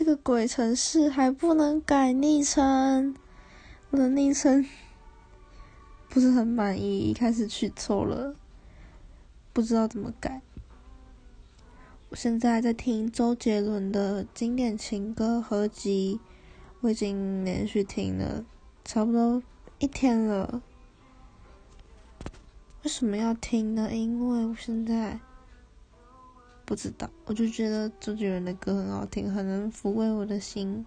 这个鬼城市还不能改昵称，我的昵称不是很满意，一开始取错了，不知道怎么改。我现在在听周杰伦的经典情歌合集，我已经连续听了差不多一天了。为什么要听呢？因为我现在。不知道，我就觉得周杰伦的歌很好听，很能抚慰我的心。